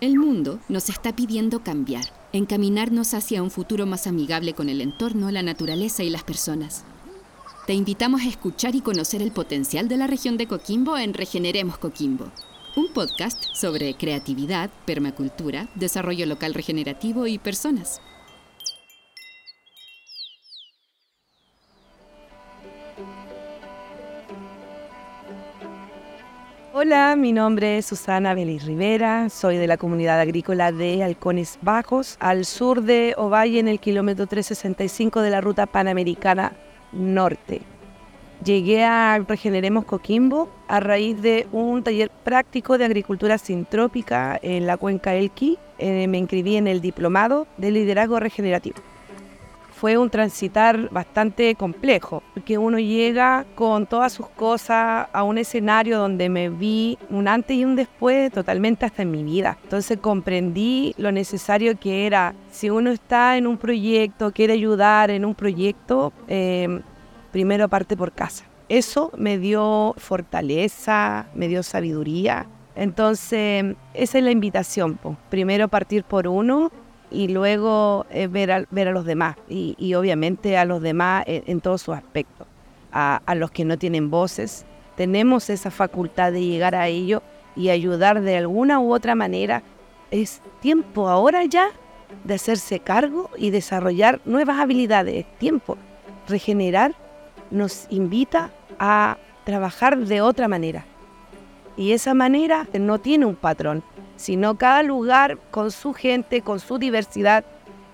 El mundo nos está pidiendo cambiar, encaminarnos hacia un futuro más amigable con el entorno, la naturaleza y las personas. Te invitamos a escuchar y conocer el potencial de la región de Coquimbo en Regeneremos Coquimbo, un podcast sobre creatividad, permacultura, desarrollo local regenerativo y personas. Hola, mi nombre es Susana Belis Rivera, soy de la comunidad agrícola de Halcones Bajos, al sur de Ovalle en el kilómetro 365 de la ruta panamericana norte. Llegué a Regeneremos Coquimbo a raíz de un taller práctico de agricultura sintrópica en la cuenca Elqui. Eh, me inscribí en el diplomado de liderazgo regenerativo fue un transitar bastante complejo, porque uno llega con todas sus cosas a un escenario donde me vi un antes y un después totalmente hasta en mi vida. Entonces comprendí lo necesario que era, si uno está en un proyecto, quiere ayudar en un proyecto, eh, primero parte por casa. Eso me dio fortaleza, me dio sabiduría. Entonces, esa es la invitación. Primero partir por uno y luego eh, ver, a, ver a los demás y, obviamente a los demás en, todos sus aspectos. A, a, los que no tienen voces, tenemos esa facultad de llegar a ello y ayudar de alguna u otra manera. Es tiempo ahora ya de hacerse cargo y desarrollar nuevas habilidades. Es tiempo. Regenerar nos invita a trabajar de otra manera. Y esa manera no tiene un patrón, sino cada lugar con su gente, con su diversidad,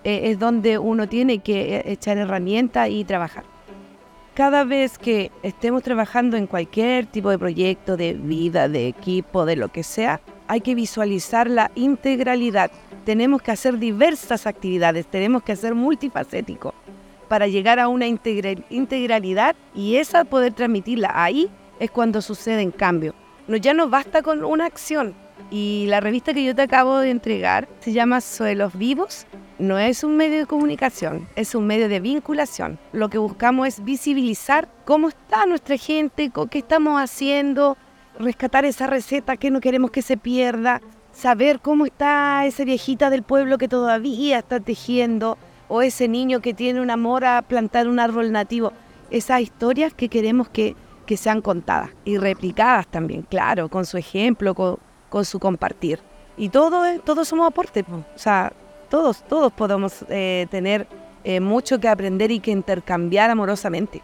eh, es donde uno tiene que eh, echar herramientas y trabajar. Cada vez que estemos trabajando en cualquier tipo de proyecto, de vida, de equipo, de lo que sea, hay que visualizar la integralidad. Tenemos que hacer diversas actividades, tenemos que ser multifacéticos para llegar a una integralidad y esa poder transmitirla ahí es cuando suceden cambios. No, ya no basta con una acción, y la revista que yo te acabo de entregar se llama Suelos Vivos. No es un medio de comunicación, es un medio de vinculación. Lo que buscamos es visibilizar cómo está nuestra gente, qué estamos haciendo, rescatar esa receta que no queremos que se pierda, saber cómo está esa viejita del pueblo que todavía está tejiendo o ese niño que tiene un amor a plantar un árbol nativo. Esas historias que queremos que, que sean contadas y replicadas también, claro, con su ejemplo, con, con su compartir. Y todo, todos somos aporte, o sea, todos, todos podemos eh, tener eh, mucho que aprender y que intercambiar amorosamente.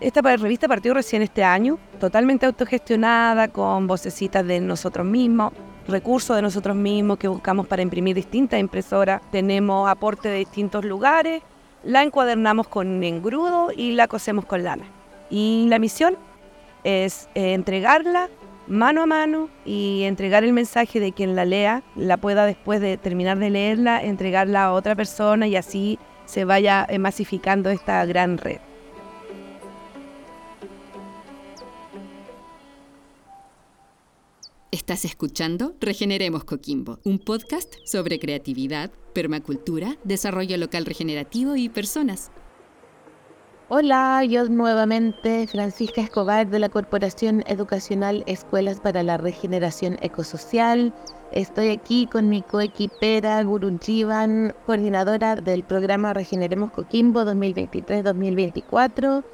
Esta revista partió recién este año, totalmente autogestionada, con vocecitas de nosotros mismos, recursos de nosotros mismos que buscamos para imprimir distintas impresoras. Tenemos aporte de distintos lugares, la encuadernamos con engrudo y la cosemos con lana. Y la misión es eh, entregarla mano a mano y entregar el mensaje de quien la lea, la pueda después de terminar de leerla, entregarla a otra persona y así se vaya eh, masificando esta gran red. Estás escuchando Regeneremos Coquimbo, un podcast sobre creatividad, permacultura, desarrollo local regenerativo y personas. Hola, yo nuevamente Francisca Escobar de la Corporación Educacional Escuelas para la Regeneración Ecosocial. Estoy aquí con mi coequipera Guru Jivan, coordinadora del programa Regeneremos Coquimbo 2023-2024.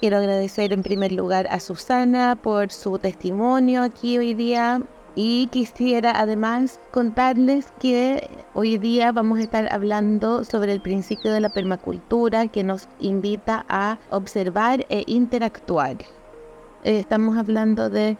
Quiero agradecer en primer lugar a Susana por su testimonio aquí hoy día y quisiera además contarles que hoy día vamos a estar hablando sobre el principio de la permacultura que nos invita a observar e interactuar. Eh, estamos hablando de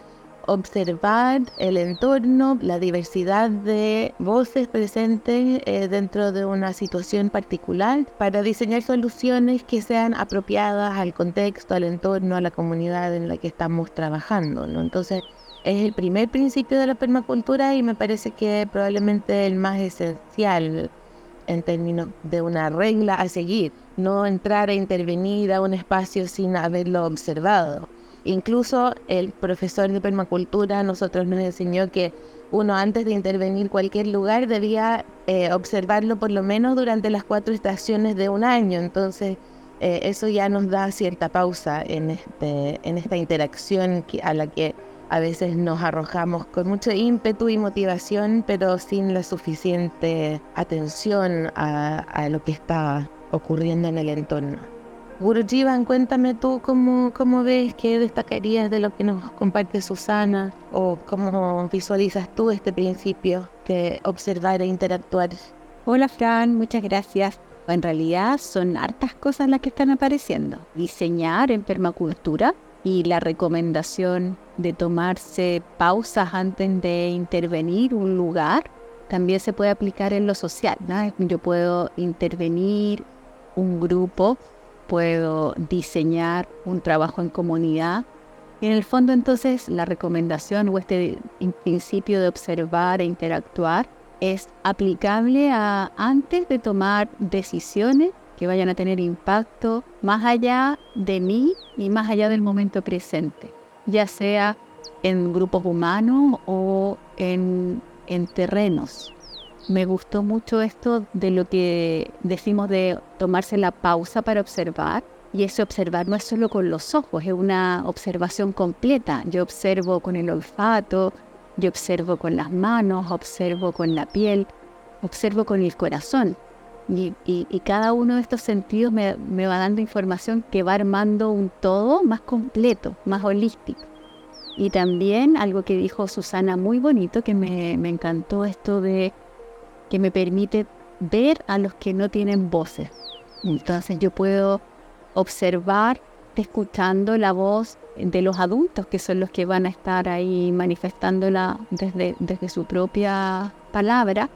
observar el entorno, la diversidad de voces presentes eh, dentro de una situación particular para diseñar soluciones que sean apropiadas al contexto, al entorno, a la comunidad en la que estamos trabajando. Entonces, es el primer principio de la permacultura y me parece que probablemente el más esencial en términos de una regla a seguir, no entrar a intervenir a un espacio sin haberlo observado. Incluso el profesor de permacultura nosotros nos enseñó que uno antes de intervenir cualquier lugar debía eh, observarlo por lo menos durante las cuatro estaciones de un año. Entonces eh, eso ya nos da cierta pausa en, este, en esta interacción a la que a veces nos arrojamos con mucho ímpetu y motivación, pero sin la suficiente atención a, lo que está ocurriendo en el entorno. Gurujivan, cuéntame tú cómo, cómo ves, qué destacarías de lo que nos comparte Susana o cómo visualizas tú este principio de observar e interactuar. Hola Fran, muchas gracias. En realidad son hartas cosas las que están apareciendo. Diseñar en permacultura y la recomendación de tomarse pausas antes de intervenir un lugar también se puede aplicar en lo social. Yo puedo intervenir un grupo, puedo diseñar un trabajo en comunidad. Y en el fondo entonces la recomendación o este principio de observar e interactuar es aplicable a antes de tomar decisiones que vayan a tener impacto más allá de mí y más allá del momento presente, ya sea en grupos humanos o en, en terrenos. Me gustó mucho esto de lo que decimos de tomarse la pausa para observar. Y ese observar no es solo con los ojos, es una observación completa. Yo observo con el olfato, yo observo con las manos, observo con la piel, observo con el corazón. Y, cada uno de estos sentidos me, va dando información que va armando un todo más completo, más holístico. Y también algo que dijo Susana muy bonito, que me, me encantó esto de que me permite ver a los que no tienen voces. Entonces yo puedo observar escuchando la voz de los adultos, que son los que van a estar ahí manifestándola desde, desde su propia palabra,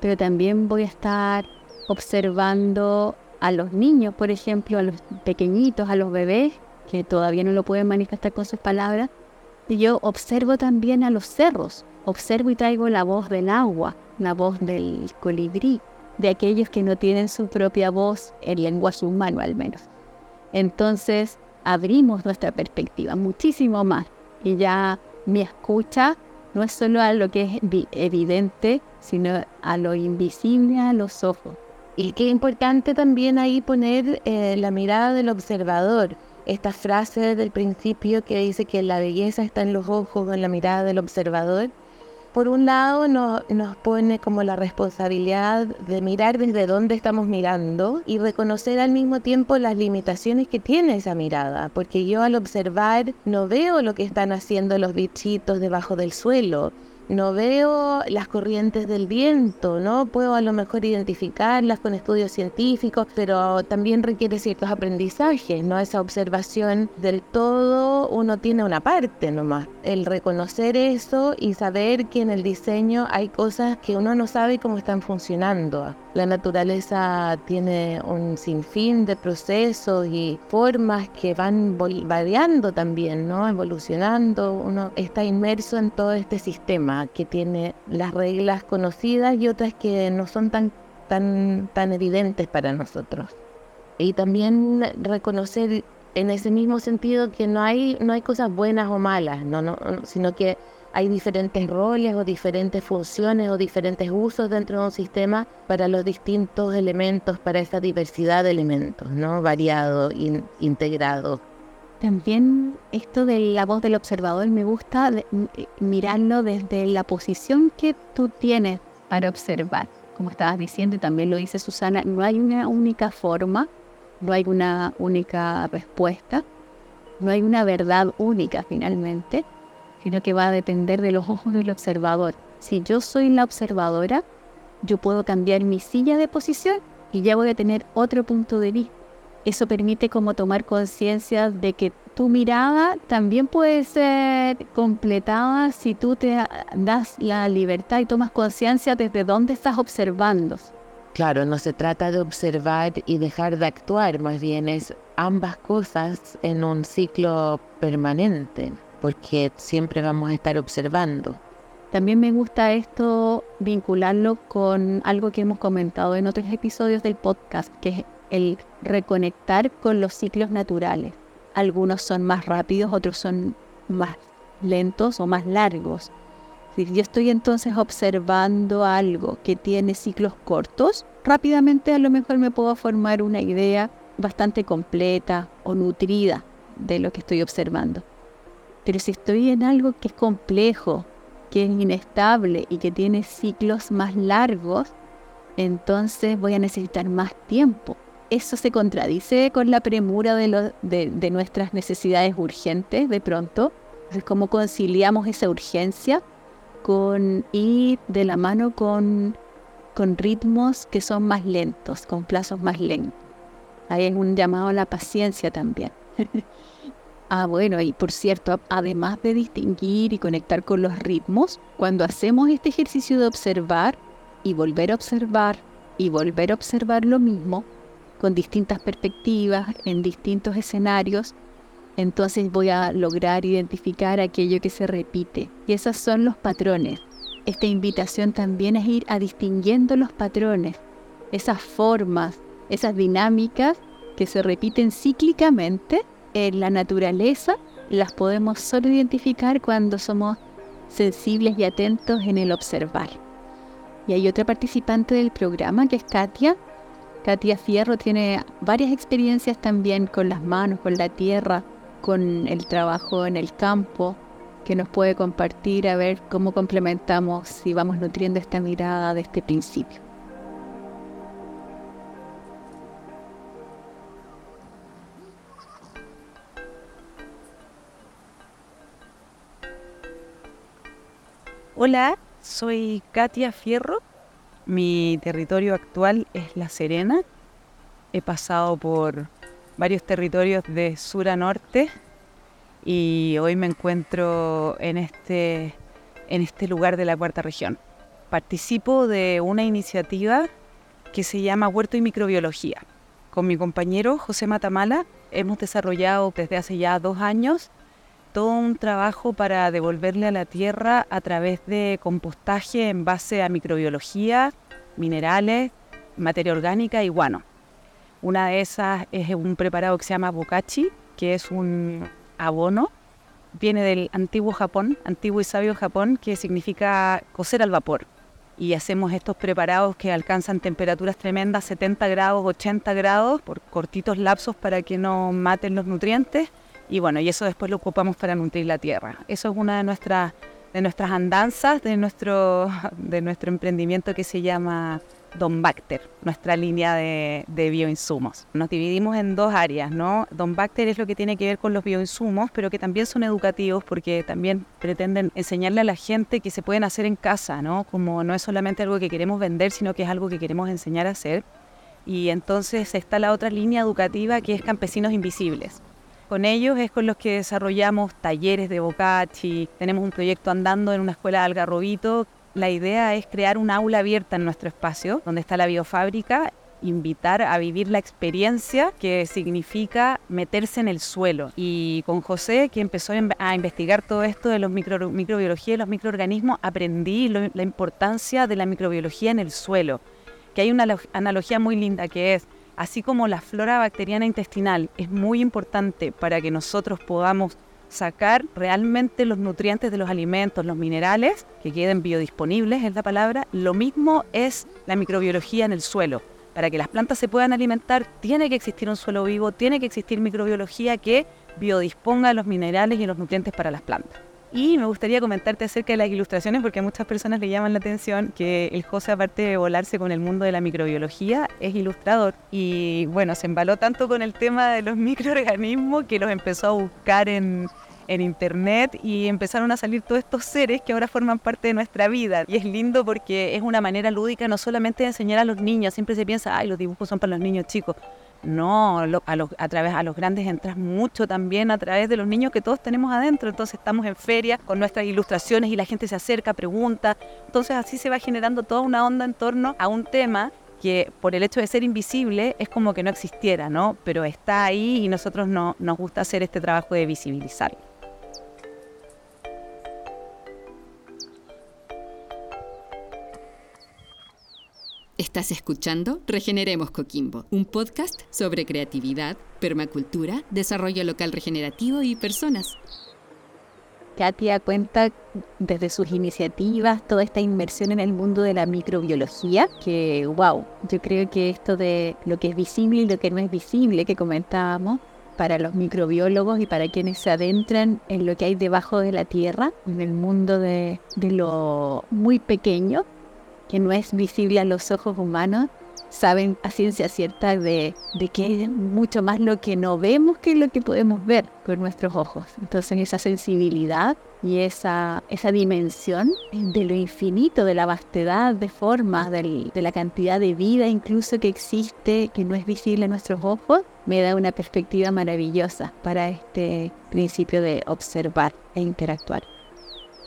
pero también voy a estar observando a los niños, por ejemplo, a los pequeñitos, a los bebés, que todavía no lo pueden manifestar con sus palabras. Y yo observo también a los cerros, observo y traigo la voz del agua, la voz del colibrí, de aquellos que no tienen su propia voz en lenguaje humano al menos. Entonces abrimos nuestra perspectiva muchísimo más y ya mi escucha no es solo a lo que es evidente, sino a lo invisible a los ojos. Y qué importante también ahí poner eh, la mirada del observador. Esta frase del principio que dice que la belleza está en los ojos, en la mirada del observador. Por un lado nos pone como la responsabilidad de mirar desde dónde estamos mirando y reconocer al mismo tiempo las limitaciones que tiene esa mirada, porque yo al observar no veo lo que están haciendo los bichitos debajo del suelo, no veo las corrientes del viento, ¿no? Puedo a lo mejor identificarlas con estudios científicos, pero también requiere ciertos aprendizajes, ¿no? Esa observación del todo uno tiene una parte nomás. El reconocer eso y saber que en el diseño hay cosas que uno no sabe cómo están funcionando. La naturaleza tiene un sinfín de procesos y formas que van variando también, ¿no? Evolucionando. Uno está inmerso en todo este sistema que tiene las reglas conocidas y otras que no son tan, tan, tan evidentes para nosotros. Y también reconocer en ese mismo sentido que no hay, no hay cosas buenas o malas, no, no, sino que hay diferentes roles o diferentes funciones o diferentes usos dentro de un sistema para los distintos elementos, para esa diversidad de elementos, ¿no? Variado, integrado. También esto de la voz del observador me gusta eh, mirarlo desde la posición que tú tienes para observar. Como estabas diciendo y también lo dice Susana, no hay una única forma, no hay una única respuesta, no hay una verdad única finalmente, sino que va a depender de los ojos del observador. Si yo soy la observadora, yo puedo cambiar mi silla de posición y ya voy a tener otro punto de vista eso permite como tomar conciencia de que tu mirada también puede ser completada si tú te das la libertad y tomas conciencia desde dónde estás observando. Claro, no se trata de observar y dejar de actuar, más bien es ambas cosas en un ciclo permanente, porque siempre vamos a estar observando. También me gusta esto vincularlo con algo que hemos comentado en otros episodios del podcast, que es el reconectar con los ciclos naturales. Algunos son más rápidos, otros son más lentos o más largos. Si yo estoy entonces observando algo que tiene ciclos cortos, rápidamente a lo mejor me puedo formar una idea bastante completa o nutrida de lo que estoy observando. Pero si estoy en algo que es complejo, que es inestable y que tiene ciclos más largos, entonces voy a necesitar más tiempo. Eso se contradice con la premura de, nuestras necesidades urgentes de pronto. Entonces, ¿cómo conciliamos esa urgencia con ir de la mano con, con ritmos que son más lentos, con plazos más lentos? Ahí es un llamado a la paciencia también. ah, bueno, y por cierto, además de distinguir y conectar con los ritmos, cuando hacemos este ejercicio de observar y volver a observar y volver a observar lo mismo, con distintas perspectivas, en distintos escenarios, entonces voy a lograr identificar aquello que se repite. Y esos son los patrones. Esta invitación también es ir a distinguiendo los patrones, esas formas, esas dinámicas que se repiten cíclicamente en la naturaleza, las podemos solo identificar cuando somos sensibles y atentos en el observar. Y hay otra participante del programa que es Katia. Katia Fierro tiene varias experiencias también con las manos, con la tierra, con el trabajo en el campo, que nos puede compartir a ver cómo complementamos si vamos nutriendo esta mirada de este principio. Hola, soy Katia Fierro. Mi territorio actual es La Serena. He pasado por varios territorios de sur a norte y hoy me encuentro en este, en este lugar de la cuarta región. Participo de una iniciativa que se llama Huerto y Microbiología. Con mi compañero José Matamala hemos desarrollado desde hace ya dos años un trabajo para devolverle a la tierra a través de compostaje en base a microbiología, minerales, materia orgánica y guano. Una de esas es un preparado que se llama bokachi, que es un abono. Viene del antiguo Japón, antiguo y sabio Japón, que significa cocer al vapor. Y hacemos estos preparados que alcanzan temperaturas tremendas, 70 grados, 80 grados, por cortitos lapsos para que no maten los nutrientes y bueno, y eso después lo ocupamos para nutrir la tierra. Eso es una de nuestras, de nuestras andanzas, de nuestro, de nuestro emprendimiento que se llama Don Bacter, nuestra línea de, de, bioinsumos. Nos dividimos en dos áreas, ¿no? Don Bacter es lo que tiene que ver con los bioinsumos, pero que también son educativos porque también pretenden enseñarle a la gente que se pueden hacer en casa, ¿no? Como no es solamente algo que queremos vender, sino que es algo que queremos enseñar a hacer. Y entonces está la otra línea educativa que es Campesinos Invisibles con ellos es con los que desarrollamos talleres de bocachi, tenemos un proyecto andando en una escuela de Algarrobito. La idea es crear un aula abierta en nuestro espacio, donde está la biofábrica, invitar a vivir la experiencia que significa meterse en el suelo. Y con José, que empezó a investigar todo esto de los microbiología y los microorganismos, aprendí la importancia de la microbiología en el suelo. Que hay una analogía muy linda que es así como la flora bacteriana intestinal es muy importante para que nosotros podamos sacar realmente los nutrientes de los alimentos, los minerales, que queden biodisponibles, es la palabra, lo mismo es la microbiología en el suelo. Para que las plantas se puedan alimentar, tiene que existir un suelo vivo, tiene que existir microbiología que biodisponga los minerales y los nutrientes para las plantas. Y me gustaría comentarte acerca de las ilustraciones porque a muchas personas le llaman la atención que el José, aparte de volarse con el mundo de la microbiología, es ilustrador. Y bueno, se embaló tanto con el tema de los microorganismos que los empezó a buscar en, en internet y empezaron a salir todos estos seres que ahora forman parte de nuestra vida. Y es lindo porque es una manera lúdica no solamente de enseñar a los niños, siempre se piensa, ay, los dibujos son para los niños chicos. No, a, los, a través a los grandes entras mucho también a través de los niños que todos tenemos adentro. Entonces estamos en feria con nuestras ilustraciones y la gente se acerca, pregunta. Entonces así se va generando toda una onda en torno a un tema que por el hecho de ser invisible es como que no existiera, ¿no? Pero está ahí y nosotros no, nos gusta hacer este trabajo de visibilizarlo. Estás escuchando Regeneremos Coquimbo, un podcast sobre creatividad, permacultura, desarrollo local regenerativo y personas. Katia cuenta desde sus iniciativas toda esta inmersión en el mundo de la microbiología, que wow, yo creo que esto de lo que es visible y lo que no es visible que comentábamos, para los microbiólogos y para quienes se adentran en lo que hay debajo de la tierra, en el mundo de, de lo muy pequeño, que no es visible a los ojos humanos, saben a ciencia cierta de, de, que es mucho más lo que no vemos que lo que podemos ver con nuestros ojos. Entonces esa sensibilidad y esa, esa dimensión de lo infinito, de la vastedad de formas, de la cantidad de vida incluso que existe, que no es visible a nuestros ojos, me da una perspectiva maravillosa para este principio de observar e interactuar.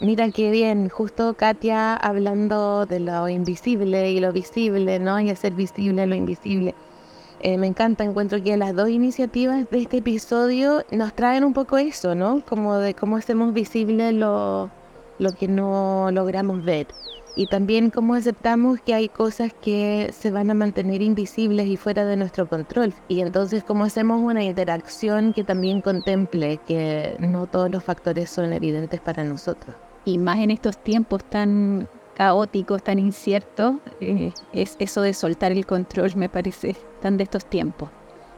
Mira qué bien, justo Katia hablando de lo invisible y lo visible, ¿no? Y hacer visible lo invisible. Eh, me encanta, encuentro que las dos iniciativas de este episodio nos traen un poco eso, ¿no? Como de cómo hacemos visible lo, lo que no logramos ver. Y también cómo aceptamos que hay cosas que se van a mantener invisibles y fuera de nuestro control. Y entonces cómo hacemos una interacción que también contemple que no todos los factores son evidentes para nosotros y más en estos tiempos tan caóticos, tan inciertos, eh, es eso de soltar el control, me parece, tan de estos tiempos.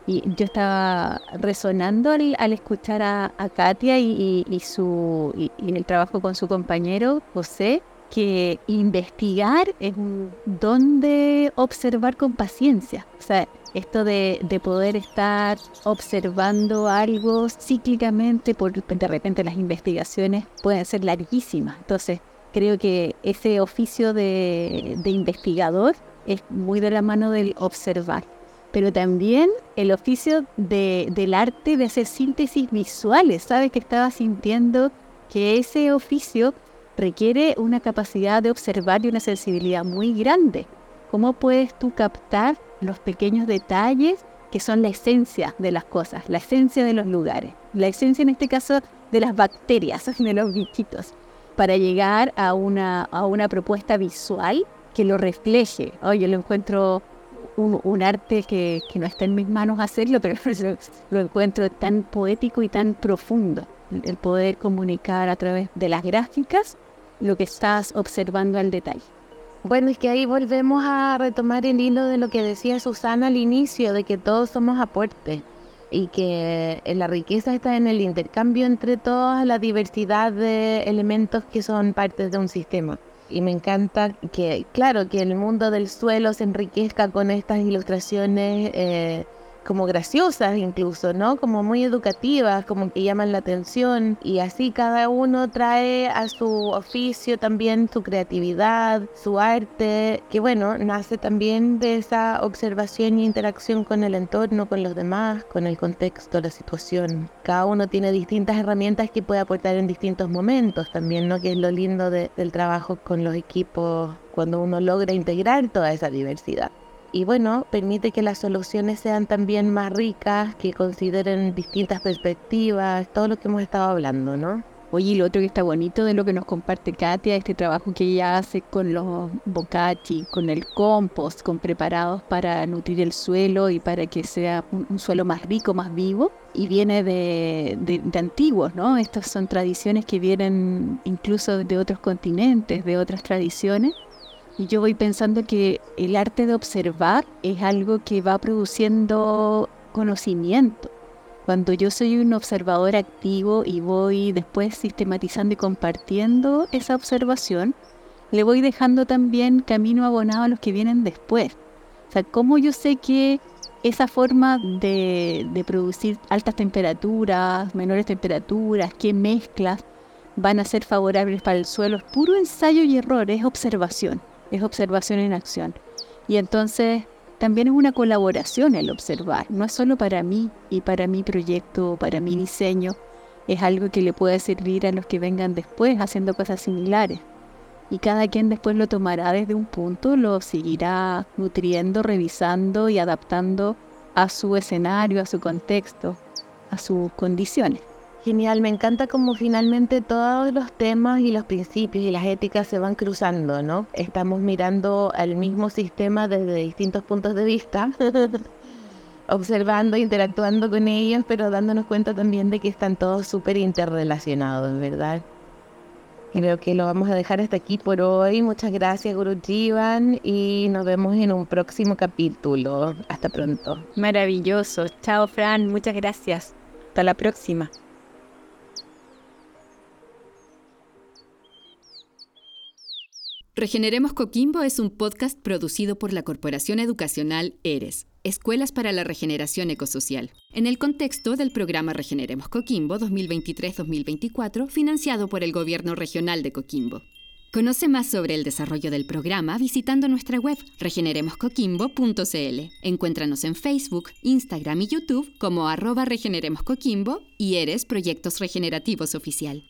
Y yo estaba resonando al, escuchar a, Katia y, su, y, en el trabajo con su compañero José, que investigar es un don de observar con paciencia. O sea, esto de, poder estar observando algo cíclicamente, por, de repente las investigaciones pueden ser larguísimas. Entonces, creo que ese oficio de, investigador es muy de la mano del observar. Pero también el oficio del arte de hacer síntesis visuales. Sabes que estaba sintiendo que ese oficio requiere una capacidad de observar y una sensibilidad muy grande. ¿Cómo puedes tú captar los pequeños detalles que son la esencia de las cosas, la esencia de los lugares, la esencia en este caso de las bacterias, de los bichitos, para llegar a una, a una propuesta visual que lo refleje. Oh, yo lo encuentro un, arte que, que, no está en mis manos hacerlo, pero lo encuentro tan poético y tan profundo, el poder comunicar a través de las gráficas lo que estás observando al detalle. Bueno, es que ahí volvemos a retomar el hilo de lo que decía Susana al inicio, de que todos somos aportes y que la riqueza está en el intercambio entre toda la diversidad de elementos que son partes de un sistema. Y me encanta que, claro, que el mundo del suelo se enriquezca con estas ilustraciones. Eh, como graciosas incluso, ¿no? Como muy educativas, como que llaman la atención y así cada uno trae a su oficio también su creatividad, su arte, que bueno, nace también de esa observación e interacción con el entorno, con los demás, con el contexto, la situación. Cada uno tiene distintas herramientas que puede aportar en distintos momentos también, ¿no? Que es lo lindo del trabajo con los equipos cuando uno logra integrar toda esa diversidad y bueno, permite que las soluciones sean también más ricas, que consideren distintas perspectivas, todo lo que hemos estado hablando, ¿no? Oye, y lo otro que está bonito de lo que nos comparte Katia, este trabajo que ella hace con los bocachi, con el compost, con preparados para nutrir el suelo y para que sea un, suelo más rico, más vivo, y viene de, de antiguos, ¿no? Estas son tradiciones que vienen incluso de otros continentes, de otras tradiciones, y yo voy pensando que el arte de observar es algo que va produciendo conocimiento. Cuando yo soy un observador activo y voy después sistematizando y compartiendo esa observación, le voy dejando también camino abonado a los que vienen después. O sea, ¿cómo yo sé que esa forma de, de producir altas temperaturas, menores temperaturas, qué mezclas van a ser favorables para el suelo? Es puro ensayo y error, es observación es observación en acción. Y entonces también es una colaboración el observar, no es solo para mí y para mi proyecto, para mi diseño, es algo que le puede servir a los que vengan después haciendo cosas similares. Y cada quien después lo tomará desde un punto, lo seguirá nutriendo, revisando y adaptando a su escenario, a su contexto, a sus condiciones. Genial, me encanta como finalmente todos los temas y los principios y las éticas se van cruzando, ¿no? Estamos mirando al mismo sistema desde distintos puntos de vista, observando, interactuando con ellos, pero dándonos cuenta también de que están todos súper interrelacionados, ¿verdad? Creo que lo vamos a dejar hasta aquí por hoy. Muchas gracias, Guru Jivan, y nos vemos en un próximo capítulo. Hasta pronto. Maravilloso. Chao, Fran. Muchas gracias. Hasta la próxima. Regeneremos Coquimbo es un podcast producido por la Corporación Educacional ERES, Escuelas para la Regeneración Ecosocial, en el contexto del programa Regeneremos Coquimbo 2023-2024, financiado por el Gobierno Regional de Coquimbo. Conoce más sobre el desarrollo del programa visitando nuestra web regeneremoscoquimbo.cl. Encuéntranos en Facebook, Instagram y YouTube como arroba regeneremoscoquimbo y Eres Proyectos Regenerativos Oficial.